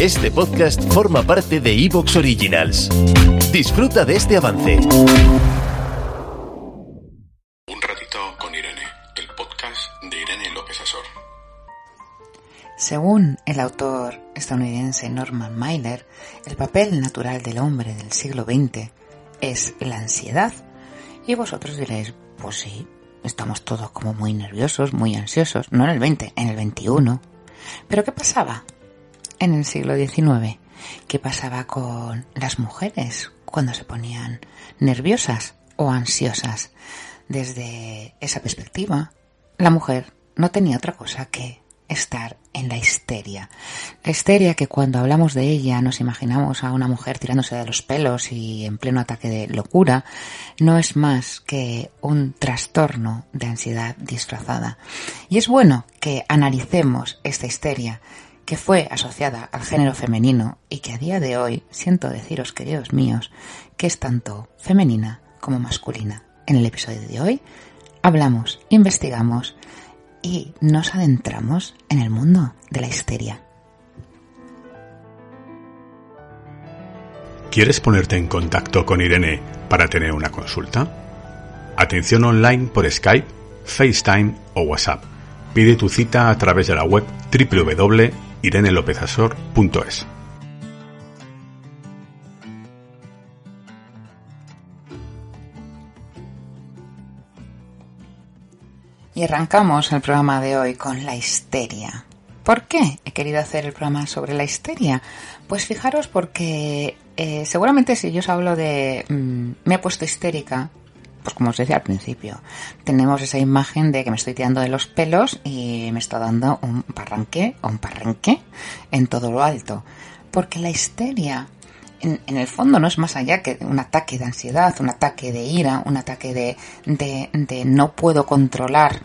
Este podcast forma parte de Evox Originals. Disfruta de este avance. Un ratito con Irene, el podcast de Irene López Azor. Según el autor estadounidense Norman Mailer, el papel natural del hombre del siglo XX es la ansiedad. Y vosotros diréis, pues sí, estamos todos como muy nerviosos, muy ansiosos, no en el 20, en el 21. Pero ¿qué pasaba en el siglo XIX? ¿Qué pasaba con las mujeres cuando se ponían nerviosas o ansiosas? Desde esa perspectiva, la mujer no tenía otra cosa que estar en la histeria. La histeria que cuando hablamos de ella nos imaginamos a una mujer tirándose de los pelos y en pleno ataque de locura, no es más que un trastorno de ansiedad disfrazada. Y es bueno que analicemos esta histeria que fue asociada al género femenino y que a día de hoy siento deciros, queridos míos, que es tanto femenina como masculina. En el episodio de hoy hablamos, investigamos y nos adentramos en el mundo de la histeria. ¿Quieres ponerte en contacto con Irene para tener una consulta? Atención online por Skype, FaceTime o WhatsApp. Pide tu cita a través de la web www.irenelopezasor.es. Y arrancamos el programa de hoy con la histeria. ¿Por qué he querido hacer el programa sobre la histeria? Pues fijaros porque eh, seguramente si yo os hablo de mm, me he puesto histérica, pues como os decía al principio, tenemos esa imagen de que me estoy tirando de los pelos y me está dando un parranque o un parrenque en todo lo alto. Porque la histeria en, el fondo no es más allá que un ataque de ansiedad, un ataque de ira, un ataque de, de, de, no puedo controlar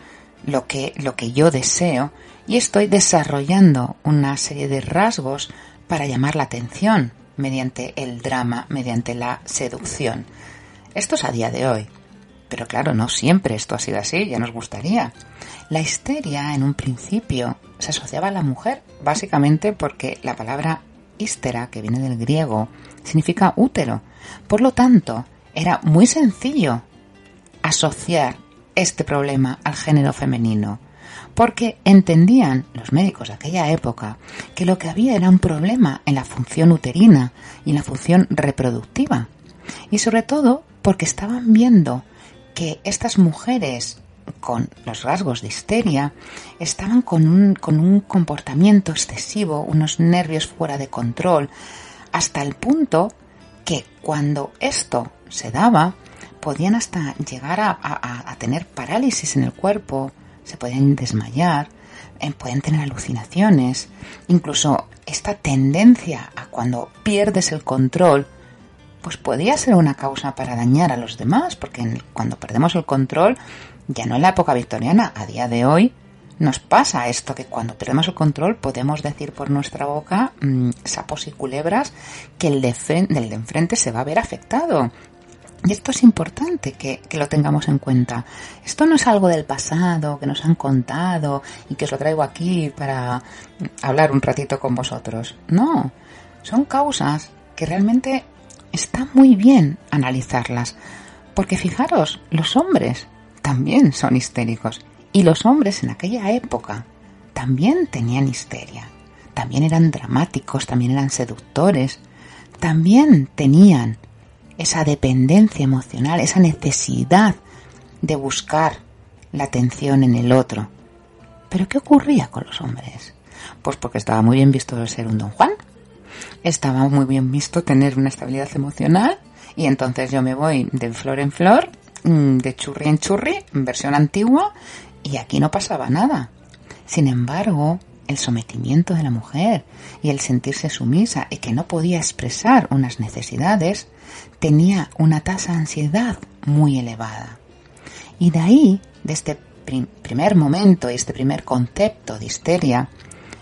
lo que, lo que yo deseo y estoy desarrollando una serie de rasgos para llamar la atención mediante el drama, mediante la seducción. Esto es a día de hoy. Pero claro, no siempre esto ha sido así, ya nos gustaría. La histeria en un principio se asociaba a la mujer básicamente porque la palabra hístera, que viene del griego, significa útero. Por lo tanto, era muy sencillo asociar este problema al género femenino, porque entendían los médicos de aquella época que lo que había era un problema en la función uterina y en la función reproductiva. Y sobre todo porque estaban viendo que estas mujeres con los rasgos de histeria estaban con un, con un comportamiento excesivo, unos nervios fuera de control, hasta el punto que cuando esto se daba, podían hasta llegar a, a, tener parálisis en el cuerpo, se pueden desmayar, eh, pueden tener alucinaciones, incluso esta tendencia a cuando pierdes el control, pues podría ser una causa para dañar a los demás, porque cuando perdemos el control, ya no en la época victoriana, a día de hoy, nos pasa esto que cuando perdemos el control podemos decir por nuestra boca mmm, sapos y culebras que el de, de enfrente se va a ver afectado. Y esto es importante que, que, lo tengamos en cuenta. Esto no es algo del pasado que nos han contado y que os lo traigo aquí para hablar un ratito con vosotros. No, son causas que realmente está muy bien analizarlas. Porque fijaros, los hombres también son histéricos. Y los hombres en aquella época también tenían histeria. También eran dramáticos, también eran seductores. También tenían esa dependencia emocional, esa necesidad de buscar la atención en el otro. Pero ¿qué ocurría con los hombres? Pues porque estaba muy bien visto ser un don Juan, estaba muy bien visto tener una estabilidad emocional y entonces yo me voy de flor en flor, mm, de churri en churri, versión antigua, y aquí no pasaba nada. Sin embargo, el sometimiento de la mujer y el sentirse sumisa y que no podía expresar unas necesidades, tenía una tasa de ansiedad muy elevada. Y de ahí, de este primer momento este primer concepto de histeria,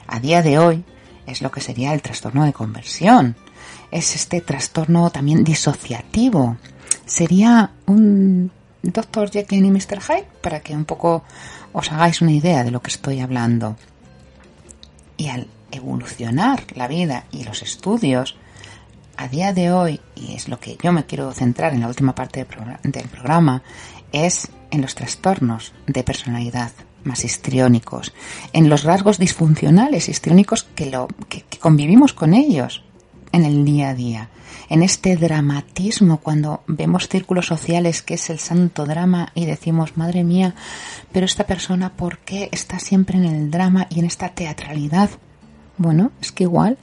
a día de hoy es lo que sería el trastorno de conversión. Es este trastorno también disociativo. Sería un Dr. Jekyll y Mr. Hyde para que un poco os hagáis una idea de lo que estoy hablando. Y al evolucionar la vida y los estudios, a día de hoy, y es lo que yo me quiero centrar en la última parte del programa, es en los trastornos de personalidad más histriónicos, en los rasgos disfuncionales histriónicos que, lo, que convivimos con ellos en el día a día, en este dramatismo cuando vemos círculos sociales que es el santo drama y decimos, madre mía, pero esta persona, ¿por qué está siempre en el drama y en esta teatralidad? Bueno, es que igual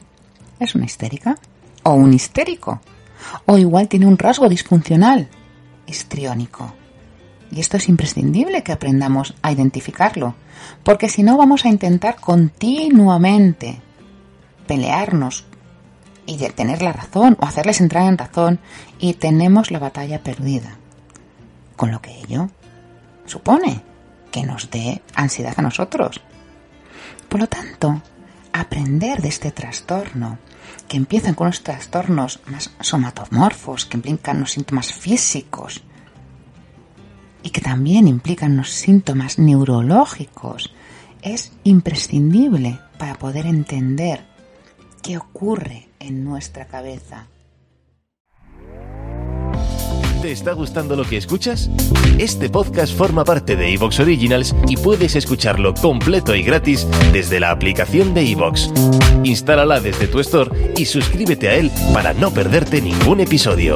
es una histérica o un histérico, o igual tiene un rasgo disfuncional histriónico. Y esto es imprescindible que aprendamos a identificarlo, porque si no vamos a intentar continuamente pelearnos y tener la razón o hacerles entrar en razón y tenemos la batalla perdida. Con lo que ello supone que nos dé ansiedad a nosotros. Por lo tanto, aprender de este trastorno, que empiezan con los trastornos más somatomorfos, que implican los síntomas físicos, y que también implican los síntomas neurológicos, es imprescindible para poder entender qué ocurre en nuestra cabeza. ¿Te está gustando lo que escuchas? Este podcast forma parte de Evox Originals y puedes escucharlo completo y gratis desde la aplicación de Evox. Instálala desde tu store y suscríbete a él para no perderte ningún episodio.